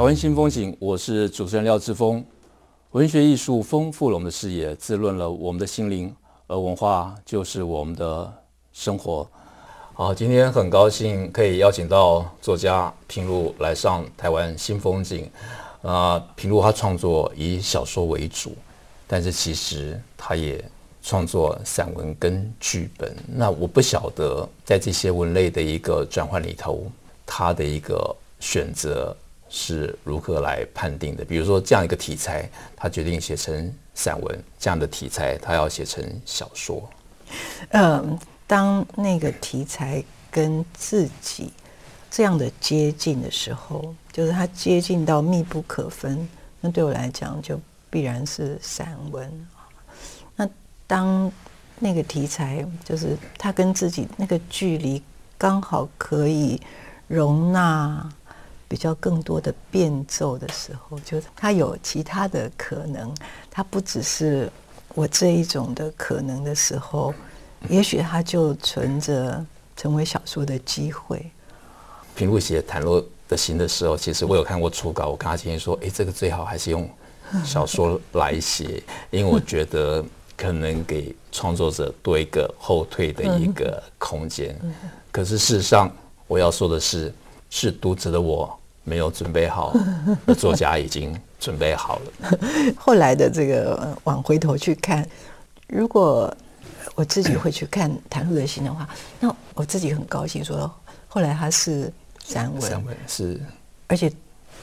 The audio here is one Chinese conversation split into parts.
台湾新风景，我是主持人廖志峰。文学艺术丰富了我们的视野，滋润了我们的心灵，而文化就是我们的生活。好，今天很高兴可以邀请到作家平路来上台湾新风景。啊、呃，平路他创作以小说为主，但是其实他也创作散文跟剧本。那我不晓得在这些文类的一个转换里头，他的一个选择是如何来判定的？比如说这样一个题材，他决定写成散文；这样的题材，他要写成小说。嗯。当那个题材跟自己这样的接近的时候，就是它接近到密不可分，那对我来讲就必然是散文。那当那个题材就是它跟自己那个距离刚好可以容纳比较更多的变奏的时候，就是它有其他的可能，它不只是我这一种的可能的时候。也许它就存着成为小说的机会。平路写《袒露的心》的时候，其实我有看过初稿，我跟他建议说：“哎，这个最好还是用小说来写，因为我觉得可能给创作者多一个后退的一个空间。”可是事实上，我要说的是，是读者的我没有准备好，而作家已经准备好了。后来的这个往回头去看，如果。我自己会去看《谭露的心》的话，那我自己很高兴。说后来他是散文，散文是，而且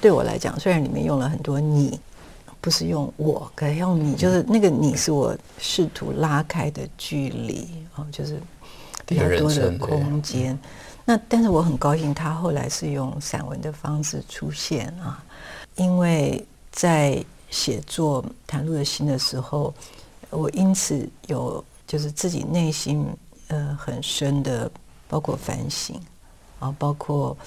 对我来讲，虽然里面用了很多你，不是用我，可以用你，就是那个你是我试图拉开的距离哦，就是比较多的空间。那但是我很高兴，他后来是用散文的方式出现啊，因为在写作《袒露的心》的时候，我因此有。就是自己内心呃很深的，包括反省，然后包括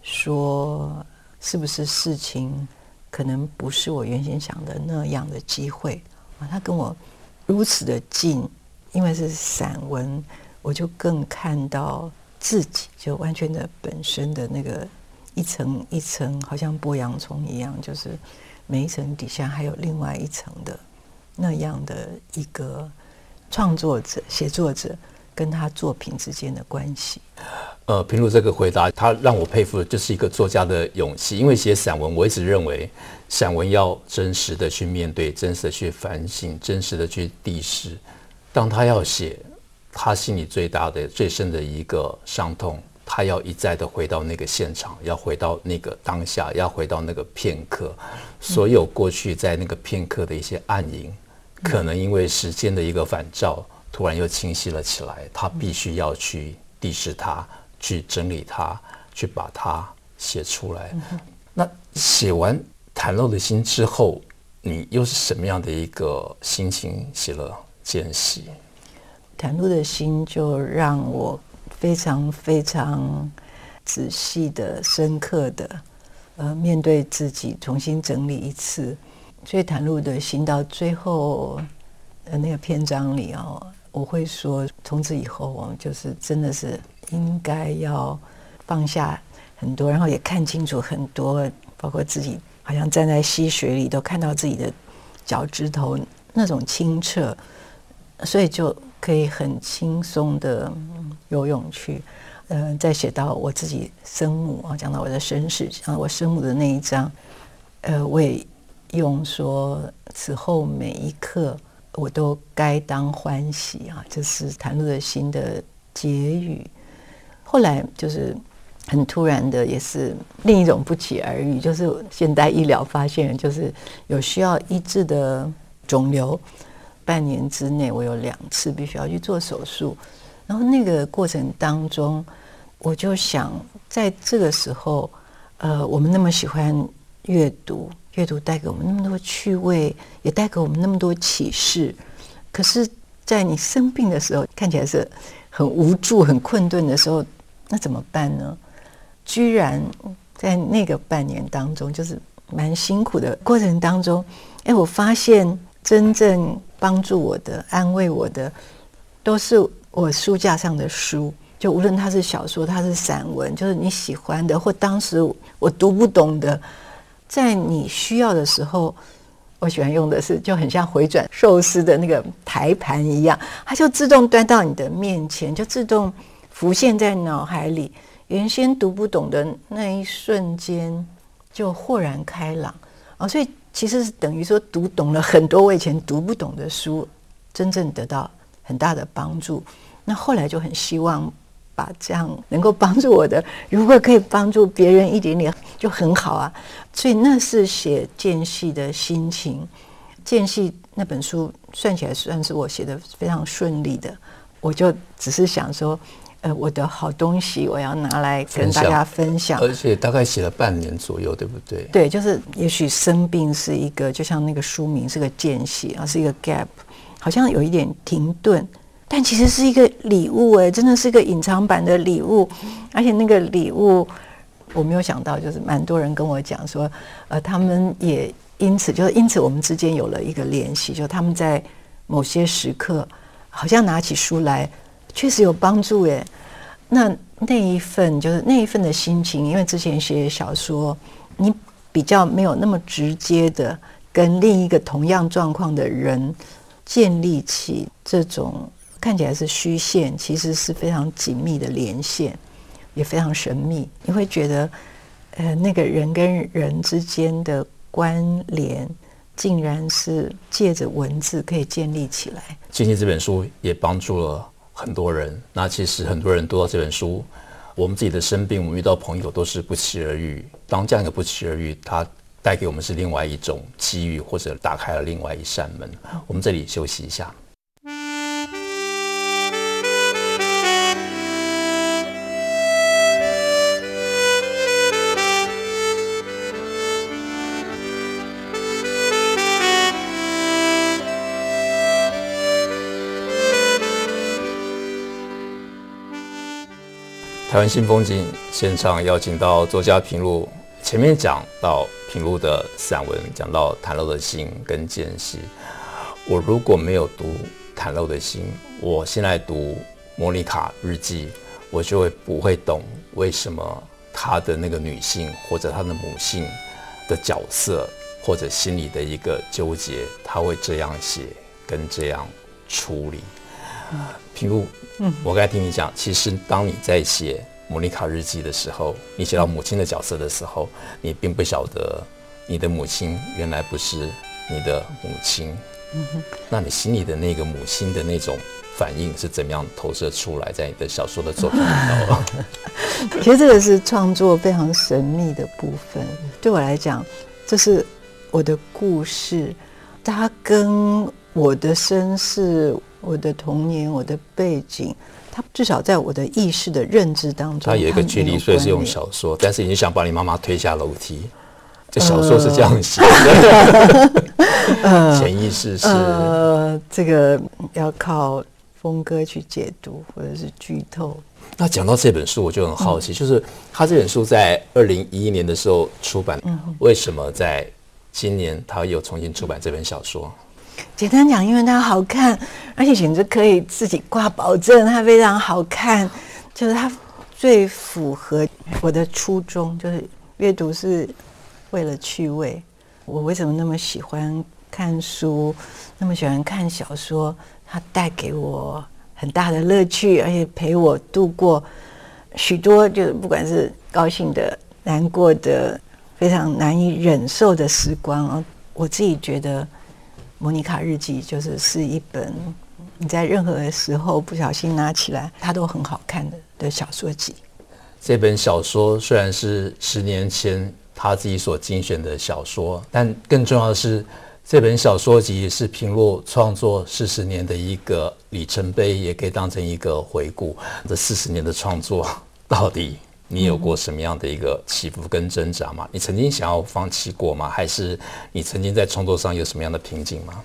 说是不是事情可能不是我原先想的那样的机会啊，他跟我如此的近，因为是散文，我就更看到自己就完全的本身的那个一层一层，好像剥洋葱一样，就是每一层底下还有另外一层的那样的一个。创作者、写作者跟他作品之间的关系。呃，平如这个回答，他让我佩服的就是一个作家的勇气。因为写散文，我一直认为散文要真实的去面对，真实的去反省，真实的去地势。当他要写他心里最大的、最深的一个伤痛，他要一再的回到那个现场，要回到那个当下，要回到那个片刻，所有过去在那个片刻的一些暗影。可能因为时间的一个反照，突然又清晰了起来。他必须要去地视它，去整理它，去把它写出来。那写完《袒露的心》之后，你又是什么样的一个心情写了《间隙》？《袒露的心》就让我非常非常仔细的、深刻的，呃，面对自己，重新整理一次。所以袒露的心到最后的那个篇章里哦，我会说，从此以后我们就是真的是应该要放下很多，然后也看清楚很多，包括自己好像站在溪水里都看到自己的脚趾头那种清澈，所以就可以很轻松的游泳去。呃，再写到我自己生母啊，讲到我的身世，讲到我生母的那一章，呃，我也。用说此后每一刻我都该当欢喜啊，这是袒露的心的结语。后来就是很突然的，也是另一种不期而遇，就是现代医疗发现，就是有需要医治的肿瘤，半年之内我有两次必须要去做手术，然后那个过程当中，我就想，在这个时候，呃，我们那么喜欢阅读，阅读带给我们那么多趣味，也带给我们那么多启示。可是，在你生病的时候，看起来是很无助、很困顿的时候，那怎么办呢？居然在那个半年当中，就是蛮辛苦的过程当中，哎，我发现真正帮助我的、安慰我的，都是我书架上的书。就无论它是小说，它是散文，就是你喜欢的，或当时我读不懂的，在你需要的时候，我喜欢用的是就很像回转寿司的那个台盘一样，它就自动端到你的面前，就自动浮现在脑海里。原先读不懂的那一瞬间，就豁然开朗啊！所以其实是等于说读懂了很多我以前读不懂的书，真正得到很大的帮助。那后来就很希望。把这样能够帮助我的，如果可以帮助别人一点点，就很好啊。所以那是写间隙的心情。间隙那本书算起来算是我写的非常顺利的。我就只是想说，呃，我的好东西我要拿来跟大家分享。而且大概写了半年左右，对不对？对，就是也许生病是一个，就像那个书名是个间隙啊，是一个 gap，好像有一点停顿。但其实是一个礼物哎，真的是一个隐藏版的礼物，而且那个礼物我没有想到，就是蛮多人跟我讲说，呃，他们也因此就是因此我们之间有了一个联系，就他们在某些时刻好像拿起书来，确实有帮助哎。那那一份就是那一份的心情，因为之前写小说，你比较没有那么直接的跟另一个同样状况的人建立起这种。看起来是虚线，其实是非常紧密的连线，也非常神秘。你会觉得，呃，那个人跟人之间的关联，竟然是借着文字可以建立起来。今天这本书也帮助了很多人。那其实很多人读到这本书，我们自己的生病，我们遇到朋友都是不期而遇。当这样一个不期而遇，它带给我们是另外一种机遇，或者打开了另外一扇门。我们这里休息一下。湾新风景现场邀请到作家平路，前面讲到平路的散文，讲到袒露的心跟间隙。我如果没有读袒露的心，我现在读莫妮卡日记，我就会不会懂为什么她的那个女性或者她的母性的角色或者心里的一个纠结，她会这样写跟这样处理。平路。嗯，我刚才听你讲，其实当你在写《莫妮卡日记》的时候，你写到母亲的角色的时候，你并不晓得你的母亲原来不是你的母亲。嗯哼，那你心里的那个母亲的那种反应是怎么样投射出来在你的小说的作品里头？其实这个是创作非常神秘的部分。对我来讲，这是我的故事，它跟我的身世。我的童年，我的背景，他至少在我的意识的认知当中，他有一个距离，所以是用小说。但是你想把你妈妈推下楼梯，这小说是这样写的，潜意识是呃，这个要靠峰哥去解读或者是剧透。那讲到这本书，我就很好奇，嗯、就是他这本书在二零一一年的时候出版，嗯、为什么在今年他又重新出版这本小说？简单讲，因为它好看，而且简直可以自己挂保证，它非常好看。就是它最符合我的初衷，就是阅读是为了趣味。我为什么那么喜欢看书，那么喜欢看小说？它带给我很大的乐趣，而且陪我度过许多，就是不管是高兴的、难过的、非常难以忍受的时光啊。我自己觉得。莫妮卡日记就是是一本你在任何时候不小心拿起来，它都很好看的的小说集。这本小说虽然是十年前他自己所精选的小说，但更重要的是，这本小说集是平路创作四十年的一个里程碑，也可以当成一个回顾。这四十年的创作到底你有过什么样的一个起伏跟挣扎吗？你曾经想要放弃过吗？还是你曾经在创作上有什么样的瓶颈吗？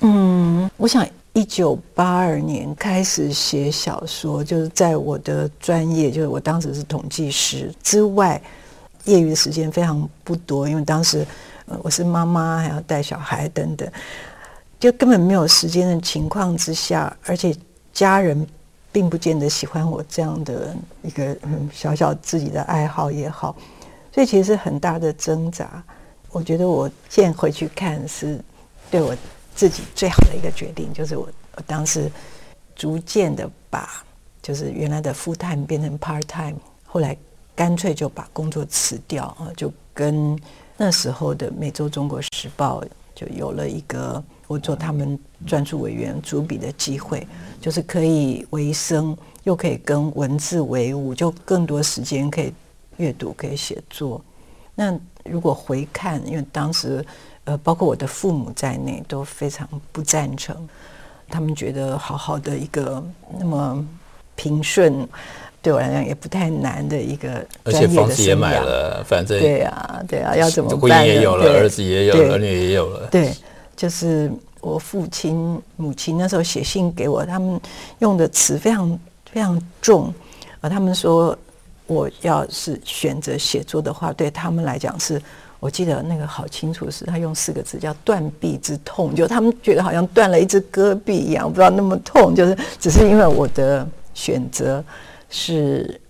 嗯，我想一九八二年开始写小说，就是在我的专业，就是我当时是统计师之外，业余的时间非常不多，因为当时呃我是妈妈，还要带小孩等等，就根本没有时间的情况之下，而且家人并不见得喜欢我这样的一个嗯小小自己的爱好也好，所以其实很大的挣扎。我觉得我现在回去看是对我自己最好的一个决定，就是我我当时逐渐的把就是原来的 full time 变成 part time，后来。干脆就把工作辞掉啊，就跟那时候的《每周中国时报》就有了一个我做他们专注委员主笔的机会，就是可以维生，又可以跟文字为伍，就更多时间可以阅读，可以写作。那如果回看，因为当时呃，包括我的父母在内都非常不赞成，他们觉得好好的一个那么平顺。对我来讲也不太难的一个专业的，而且房子也买了，反正对啊，对啊，要怎么办？婚姻也有了，儿子也有了，儿女也有了。对，就是我父亲、母亲那时候写信给我，他们用的词非常非常重啊。他们说我要是选择写作的话，对他们来讲是，我记得那个好清楚，是他用四个字叫“断臂之痛”，就他们觉得好像断了一只胳臂一样，不知道那么痛，就是只是因为我的选择。是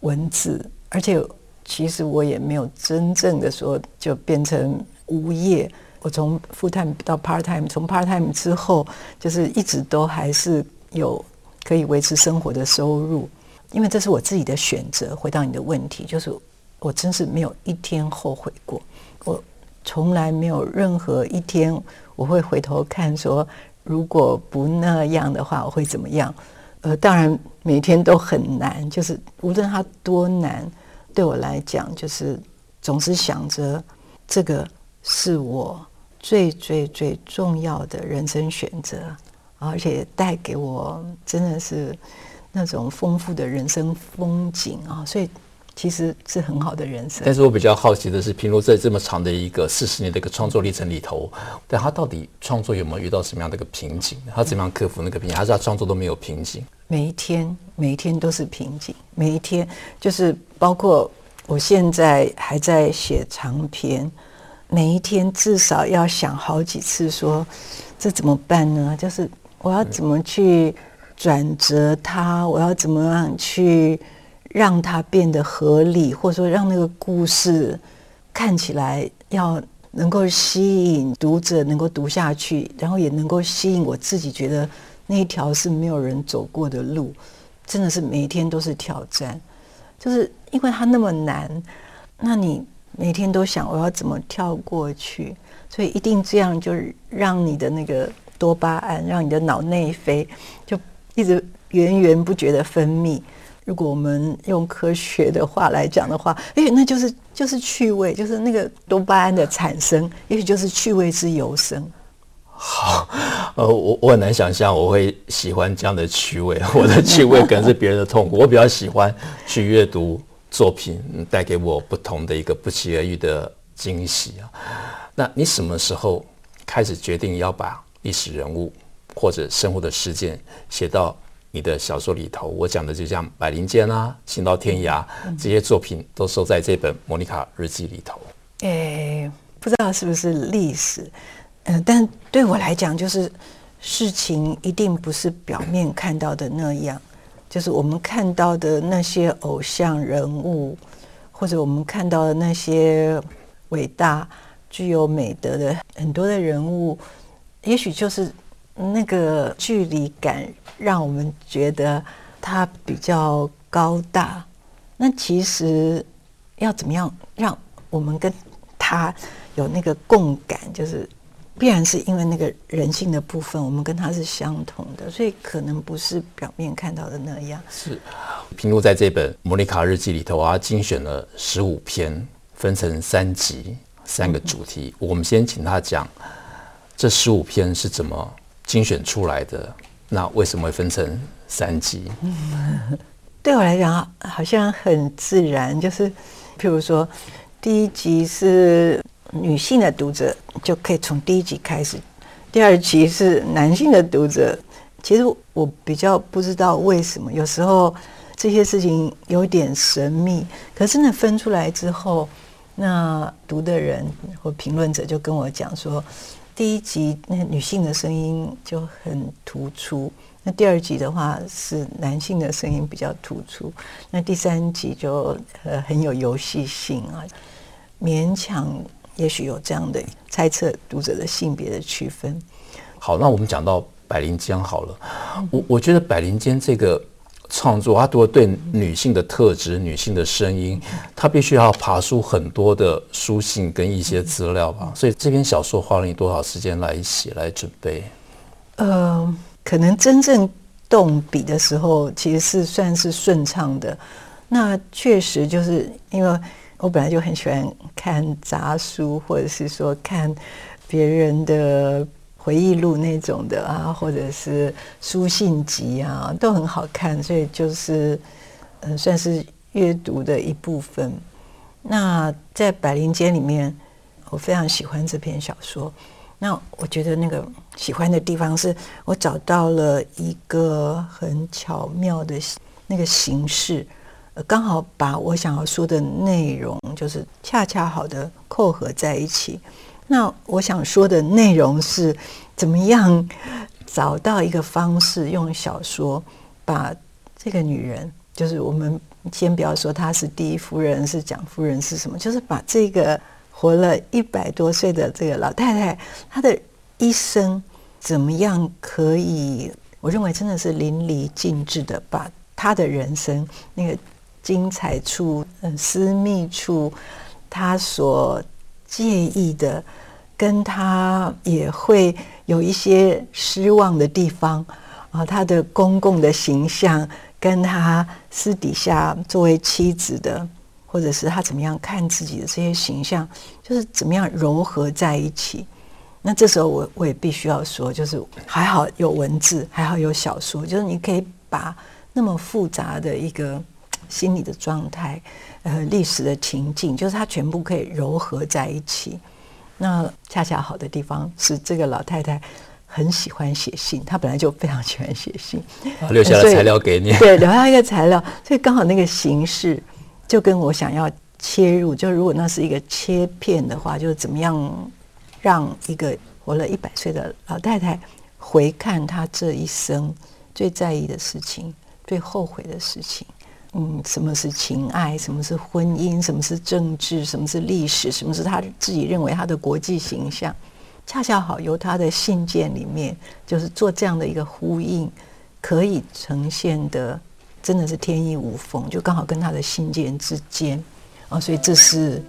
文字，而且其实我也没有真正的说就变成无业。我从 full time 到 part time，从 part time 之后，就是一直都还是有可以维持生活的收入，因为这是我自己的选择。回到你的问题，就是我真是没有一天后悔过，我从来没有任何一天我会回头看说，如果不那样的话，我会怎么样？呃，当然每天都很难，就是无论它多难，对我来讲，就是总是想着这个是我最最最重要的人生选择，而且带给我真的是那种丰富的人生风景啊，所以。其实是很好的人生，但是我比较好奇的是，平如在这么长的一个四十年的一个创作历程里头，但他到底创作有没有遇到什么样的一个瓶颈？他怎么样克服那个瓶颈？还是他创作都没有瓶颈？每一天，每一天都是瓶颈。每一天就是包括我现在还在写长篇，每一天至少要想好几次说，这怎么办呢？就是我要怎么去转折它？我要怎么样去？让它变得合理，或者说让那个故事看起来要能够吸引读者，能够读下去，然后也能够吸引我自己，觉得那一条是没有人走过的路，真的是每一天都是挑战。就是因为它那么难，那你每天都想我要怎么跳过去，所以一定这样就让你的那个多巴胺，让你的脑内啡就一直源源不绝的分泌。如果我们用科学的话来讲的话，哎，那就是就是趣味，就是那个多巴胺的产生，也许就是趣味之由生。好，呃，我我很难想象我会喜欢这样的趣味，我的趣味可能是别人的痛苦。我比较喜欢去阅读作品，带给我不同的一个不期而遇的惊喜啊。那你什么时候开始决定要把历史人物或者生活的事件写到？你的小说里头，我讲的就像《百灵间》啊，《行到天涯》这些作品都收在这本《莫妮卡日记》里头。诶，不知道是不是历史，嗯、呃，但对我来讲，就是事情一定不是表面看到的那样，就是我们看到的那些偶像人物，或者我们看到的那些伟大、具有美德的很多的人物，也许就是。那个距离感让我们觉得他比较高大。那其实要怎么样让我们跟他有那个共感，就是必然是因为那个人性的部分，我们跟他是相同的，所以可能不是表面看到的那样。是，平如在这本《莫妮卡日记》里头啊，精选了十五篇，分成三集，三个主题。嗯、我们先请他讲这十五篇是怎么精选出来的，那为什么会分成三集？对我来讲好像很自然，就是譬如说第一集是女性的读者，就可以从第一集开始；第二集是男性的读者。其实我比较不知道为什么，有时候这些事情有点神秘。可是呢，分出来之后，那读的人或评论者就跟我讲说，第一集那女性的声音就很突出，那第二集的话是男性的声音比较突出，那第三集就呃很有游戏性啊，勉 强也许有这样的猜测读者的性别的区分。好，那我们讲到。百灵间好了，我我觉得百灵间这个创作，它如果对女性的特质、女性的声音，它必须要爬出很多的书信跟一些资料吧。所以这篇小说花了你多少时间来写、来准备？呃，可能真正动笔的时候，其实是算是顺畅的。那确实就是因为我本来就很喜欢看杂书，或者是说看别人的。回忆录那种的啊，或者是书信集啊，都很好看，所以就是嗯，算是阅读的一部分。那在《百灵间》里面，我非常喜欢这篇小说。那我觉得那个喜欢的地方是，我找到了一个很巧妙的那个形式，刚好把我想要说的内容，就是恰恰好的扣合在一起。那我想说的内容是，怎么样找到一个方式，用小说把这个女人，就是我们先不要说她是第一夫人，是蒋夫人是什么，就是把这个活了一百多岁的这个老太太，她的一生怎么样可以，我认为真的是淋漓尽致的把她的人生那个精彩处、嗯私密处，他所介意的。跟他也会有一些失望的地方啊，他的公共的形象跟他私底下作为妻子的，或者是他怎么样看自己的这些形象，就是怎么样融合在一起。那这时候我我也必须要说，就是还好有文字，还好有小说，就是你可以把那么复杂的一个心理的状态，呃，历史的情境，就是它全部可以糅合在一起。那恰恰好的地方是，这个老太太很喜欢写信，她本来就非常喜欢写信，留下了材料给你。对，留下一个材料，所以刚好那个形式就跟我想要切入，就如果那是一个切片的话，就是怎么样让一个活了一百岁的老太太回看她这一生最在意的事情、最后悔的事情。嗯，什么是情爱？什么是婚姻？什么是政治？什么是历史？什么是他自己认为他的国际形象？恰恰好由他的信件里面，就是做这样的一个呼应，可以呈现的真的是天衣无缝，就刚好跟他的信件之间啊，所以这是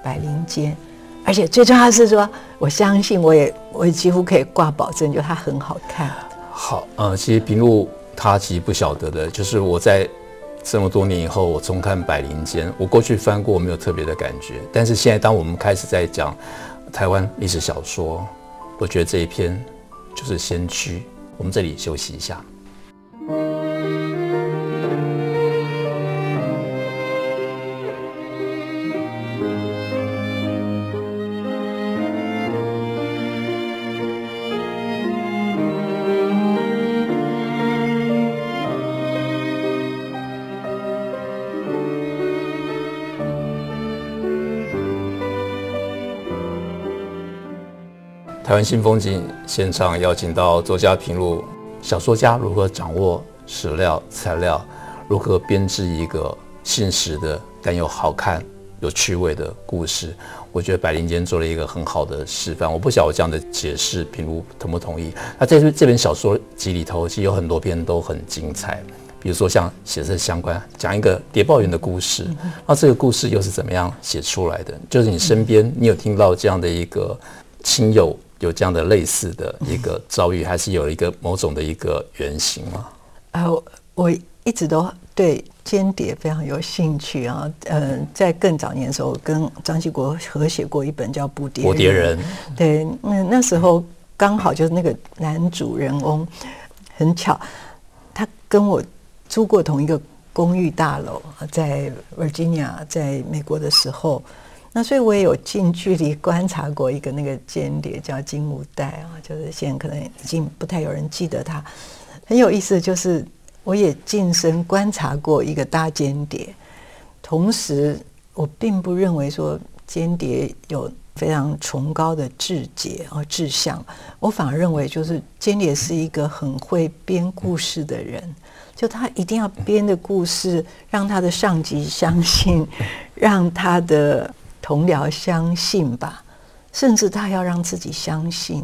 百灵间，而且最重要是说，我相信我也我也几乎可以挂保证，就它很好看。好，呃，其实平路他其实不晓得的，就是我在。这么多年以后，我重看《百灵间》，我过去翻过，我没有特别的感觉。但是现在，当我们开始在讲台湾历史小说，我觉得这一篇就是先驱。我们这里休息一下。台湾新风景现场邀请到作家平路，小说家如何掌握史料材料，如何编织一个现实的但又好看、有趣味的故事？我觉得百灵间做了一个很好的示范。我不晓得我这样的解释，平路同不同意？那在这本小说集里头，其实有很多篇都很精彩，比如说像写这相关讲一个谍报员的故事，那这个故事又是怎么样写出来的？就是你身边你有听到这样的一个亲友？有这样的类似的一个 遭遇，还是有一个某种的一个原型吗？啊，我一直都对间谍非常有兴趣啊。嗯，在更早年的时候，跟张继国合写过一本叫《捕蝶捕谍人》。对，那那时候刚好就是那个男主人翁，很巧，他跟我租过同一个公寓大楼，在 Virginia，在美国的时候，那所以我也有近距离观察过一个那个间谍叫金无代啊，就是现在可能已经不太有人记得他。很有意思就是，我也近身观察过一个大间谍，同时我并不认为说间谍有。非常崇高的志节和志向，我反而认为，就是间谍是一个很会编故事的人，就他一定要编的故事，让他的上级相信，让他的同僚相信吧，甚至他要让自己相信。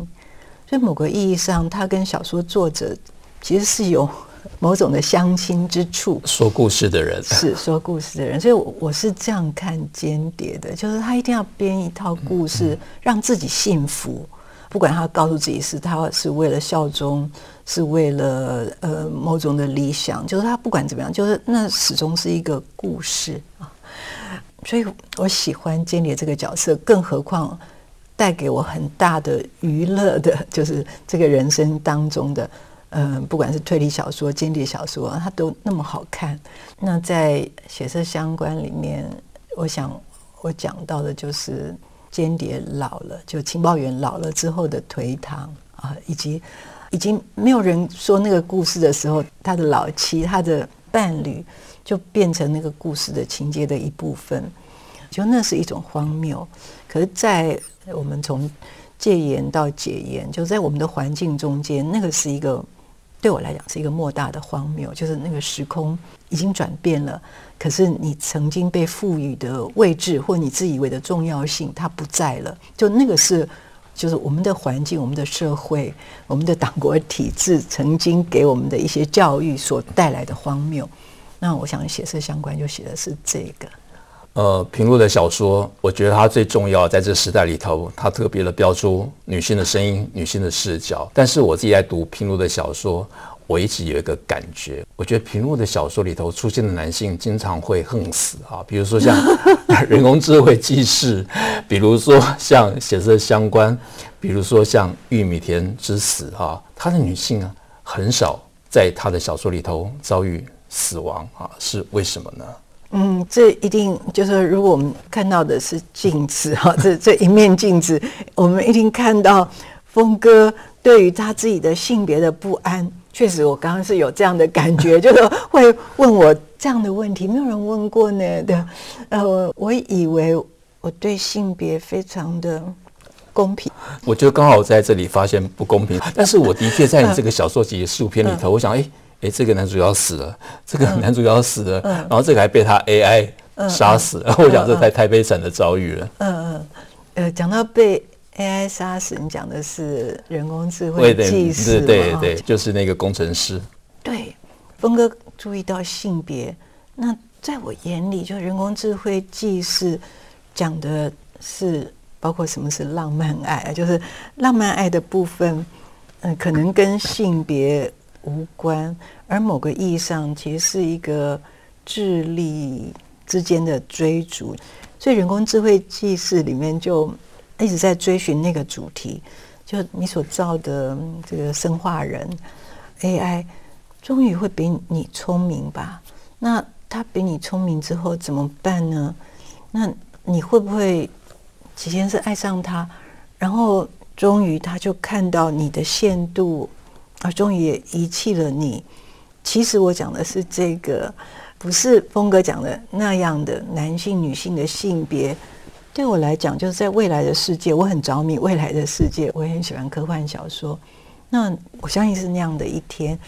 所以某个意义上，他跟小说作者其实是有。某种的相亲之处，说故事的人是说故事的人，所以我我是这样看间谍的，就是他一定要编一套故事，让自己幸福，不管他告诉自己是他是为了效忠，是为了呃某种的理想，就是他不管怎么样，就是那始终是一个故事啊。所以我喜欢间谍这个角色，更何况带给我很大的娱乐的，就是这个人生当中的。嗯，不管是推理小说、间谍小说，它都那么好看。那在血色相关里面，我想我讲到的就是间谍老了，就情报员老了之后的颓唐啊，以及已经没有人说那个故事的时候，他的老妻、他的伴侣就变成那个故事的情节的一部分。就那是一种荒谬。可是，在我们从戒严到解严，就在我们的环境中间，那个是一个。对我来讲是一个莫大的荒谬，就是那个时空已经转变了，可是你曾经被赋予的位置或你自以为的重要性，它不在了。就那个是，就是我们的环境、我们的社会、我们的党国体制曾经给我们的一些教育所带来的荒谬。那我想写色相关就写的是这个。呃，平路的小说，我觉得它最重要，在这时代里头，它特别的标出女性的声音、女性的视角。但是我自己在读平路的小说，我一直有一个感觉，我觉得平路的小说里头出现的男性经常会横死啊，比如说像 人工智慧记事，比如说像血色相关，比如说像玉米田之死啊，他的女性啊很少在他的小说里头遭遇死亡啊，是为什么呢？嗯，这一定就是如果我们看到的是镜子哈，这这一面镜子，我们一定看到峰哥对于他自己的性别的不安。确实，我刚刚是有这样的感觉，就是会问我这样的问题，没有人问过呢。对，呃，我以为我对性别非常的公平，我觉得刚好在这里发现不公平。但是我的确在你这个小说集十五篇里头，我想，哎。哎，这个男主角死了，这个男主角死了，嗯、然后这个还被他 AI 杀死了。我想这太太悲惨的遭遇了。嗯嗯，呃，讲到被 AI 杀死，你讲的是人工智慧技师对对对，就是那个工程师。对，峰哥注意到性别，那在我眼里，就人工智慧技师讲的是包括什么是浪漫爱，就是浪漫爱的部分，嗯、呃，可能跟性别。无关，而某个意义上，其实是一个智力之间的追逐。所以，人工智慧纪事里面就一直在追寻那个主题，就你所造的这个生化人 AI，终于会比你聪明吧？那他比你聪明之后怎么办呢？那你会不会起先是爱上他，然后终于他就看到你的限度？啊，终于也遗弃了你。其实我讲的是这个，不是峰哥讲的那样的男性、女性的性别。对我来讲，就是在未来的世界，我很着迷未来的世界，我也很喜欢科幻小说。那我相信是那样的一天，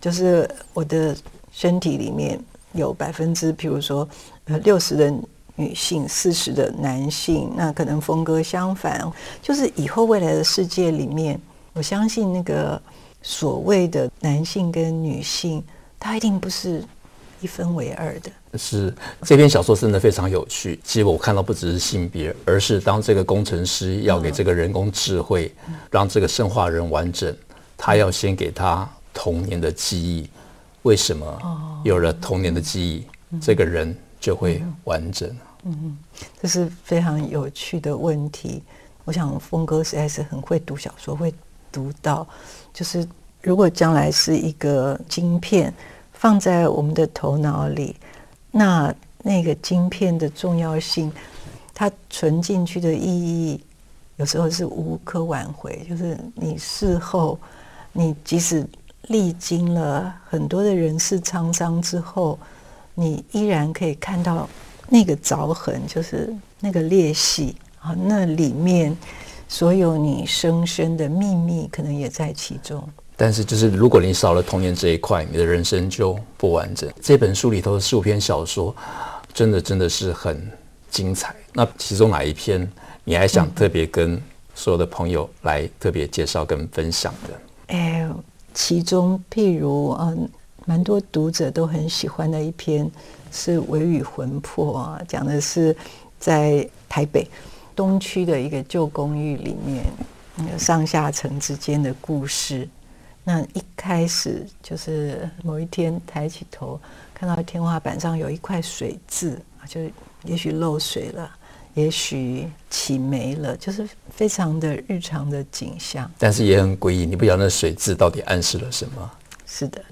就是我的身体里面有百分之，譬如说，呃，六十的女性，四十的男性。那可能峰哥相反，就是以后未来的世界里面，我相信那个。所谓的男性跟女性，它一定不是一分为二的。是这篇小说真的非常有趣。其实我看到不只是性别，而是当这个工程师要给这个人工智慧让这个生化人完整，他要先给他童年的记忆。为什么有了童年的记忆，这个人就会完整？嗯嗯，这是非常有趣的问题。我想峰哥实在是很会读小说，会读到。就是，如果将来是一个晶片放在我们的头脑里，那那个晶片的重要性，它存进去的意义，有时候是无可挽回。就是你事后，你即使历经了很多的人世沧桑之后，你依然可以看到那个凿痕，就是那个裂隙啊，那里面所有你生生的秘密，可能也在其中。但是，就是如果你少了童年这一块，你的人生就不完整。这本书里头的十五篇小说，真的真的是很精彩。那其中哪一篇你还想特别跟所有的朋友来特别介绍跟分享的？哎，其中譬如嗯，蛮多读者都很喜欢的一篇是《微雨魂魄》啊，讲的是在台北东区的一个旧公寓里面，那个上下层之间的故事。那一开始就是某一天抬起头，看到天花板上有一块水渍，就也许漏水了，也许起霉了，就是非常的日常的景象。但是也很诡异，你不晓得那水渍到底暗示了什么？是的，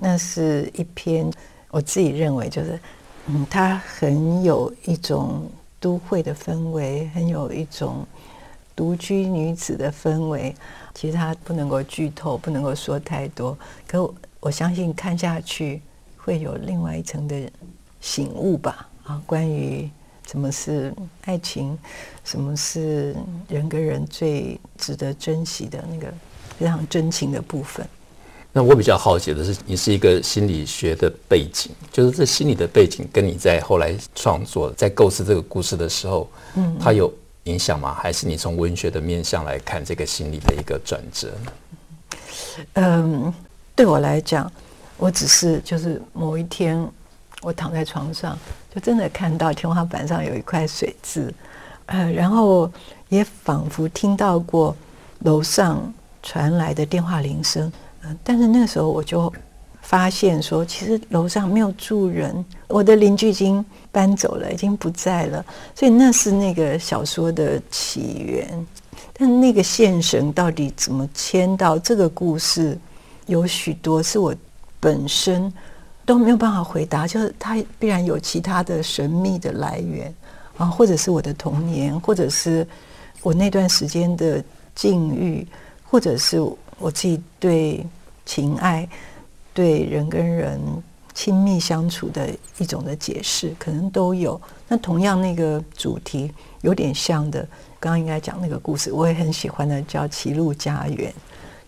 那是一篇我自己认为就是，嗯，它很有一种都会的氛围，很有一种独居女子的氛围。其实它不能够剧透，不能够说太多。可我，我相信看下去会有另外一层的醒悟吧。啊，关于什么是爱情，什么是人跟人最值得珍惜的那个非常真情的部分。那我比较好奇的是，你是一个心理学的背景，就是这心理的背景跟你在后来创作、在构思这个故事的时候，嗯，它有。影响吗？还是你从文学的面向来看这个心理的一个转折？嗯，对我来讲，我只是就是某一天，我躺在床上，就真的看到天花板上有一块水渍，呃，然后也仿佛听到过楼上传来的电话铃声，但是那个时候我就。发现说，其实楼上没有住人，我的邻居已经搬走了，已经不在了，所以那是那个小说的起源。但那个线绳到底怎么牵到这个故事，有许多是我本身都没有办法回答，就是它必然有其他的神秘的来源啊，或者是我的童年，或者是我那段时间的境遇，或者是我自己对情爱。对人跟人亲密相处的一种的解释，可能都有。那同样那个主题有点像的，刚刚应该讲那个故事，我也很喜欢的，叫《歧路家园》，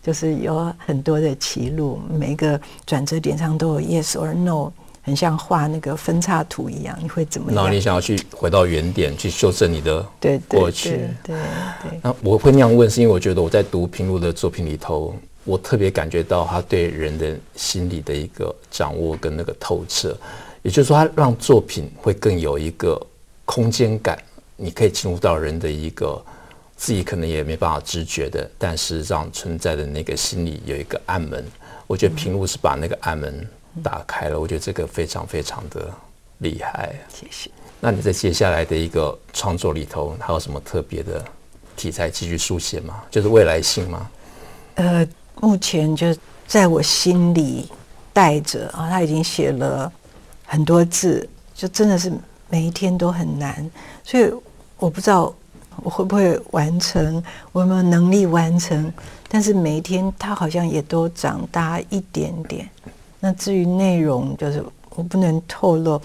就是有很多的歧路，每一个转折点上都有 yes or no，很像画那个分叉图一样。你会怎么样？然后你想要去回到原点，去修正你的过去。对对。那我会那样问，是因为我觉得我在读平路的作品里头。我特别感觉到他对人的心理的一个掌握跟那个透彻，也就是说，他让作品会更有一个空间感，你可以进入到人的一个自己可能也没办法知觉的，但事实上存在的那个心里有一个暗门。我觉得平路是把那个暗门打开了，我觉得这个非常非常的厉害。谢谢。那你在接下来的一个创作里头，还有什么特别的题材继续书写吗？就是未来性吗？呃。目前就在我心里带着啊，他已经写了很多字，就真的是每一天都很难，所以我不知道我会不会完成，我有没有能力完成。但是每一天他好像也都长大一点点。那至于内容，就是我不能透露，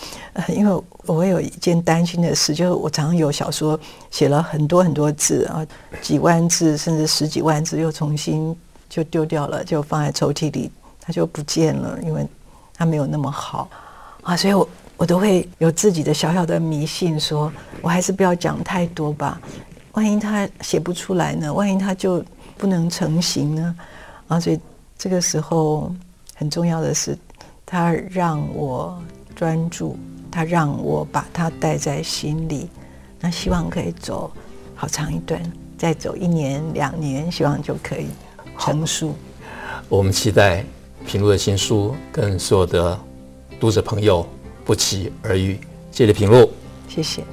因为我有一件担心的事，就是我常常有小说写了很多很多字啊，几万字甚至十几万字，又重新。就丢掉了，就放在抽屉里，它就不见了，因为它没有那么好啊，所以我我都会有自己的小小的迷信说，说我还是不要讲太多吧，万一他写不出来呢？万一他就不能成型呢？啊，所以这个时候很重要的是，他让我专注，他让我把它带在心里，那希望可以走好长一段，再走一年两年，希望就可以。成熟，我们期待平路的新书跟所有的读者朋友不期而遇。谢谢平路，谢谢。